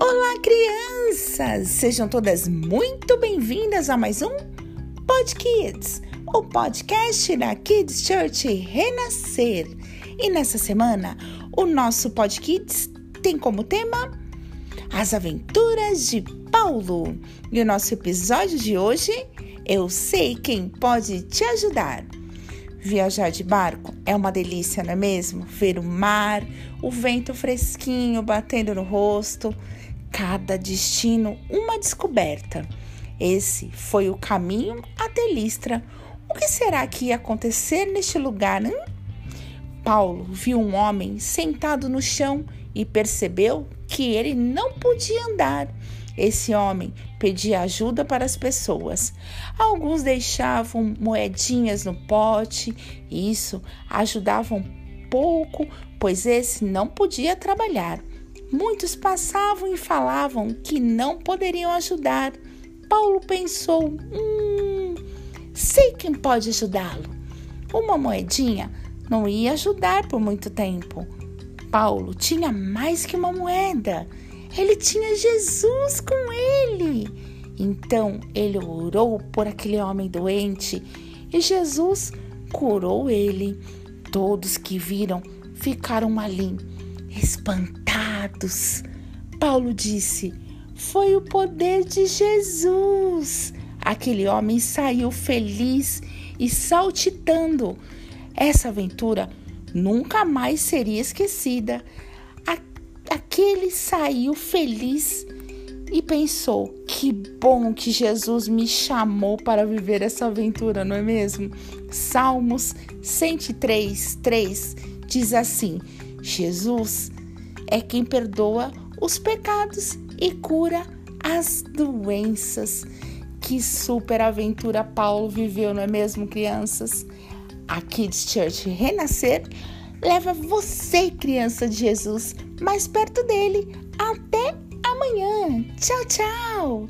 Olá, crianças! Sejam todas muito bem-vindas a mais um Pod Kids, o podcast da Kids Church Renascer. E nessa semana, o nosso Pod Kids tem como tema As Aventuras de Paulo. E o nosso episódio de hoje, Eu sei quem pode te ajudar. Viajar de barco é uma delícia, não é mesmo? Ver o mar, o vento fresquinho batendo no rosto, cada destino uma descoberta. Esse foi o caminho até Listra. O que será que ia acontecer neste lugar? Hein? Paulo viu um homem sentado no chão e percebeu que ele não podia andar. Esse homem pedia ajuda para as pessoas. Alguns deixavam moedinhas no pote, isso ajudava um pouco, pois esse não podia trabalhar. Muitos passavam e falavam que não poderiam ajudar. Paulo pensou: hum, sei quem pode ajudá-lo. Uma moedinha não ia ajudar por muito tempo. Paulo tinha mais que uma moeda. Ele tinha Jesus com ele. Então ele orou por aquele homem doente e Jesus curou ele. Todos que viram ficaram ali, espantados. Paulo disse: Foi o poder de Jesus. Aquele homem saiu feliz e saltitando. Essa aventura nunca mais seria esquecida aquele saiu feliz e pensou: que bom que Jesus me chamou para viver essa aventura, não é mesmo? Salmos 103, 3 diz assim: Jesus é quem perdoa os pecados e cura as doenças. Que super aventura Paulo viveu, não é mesmo, crianças? A Kids Church Renascer leva você, criança de Jesus, mais perto dele. Até amanhã. Tchau, tchau.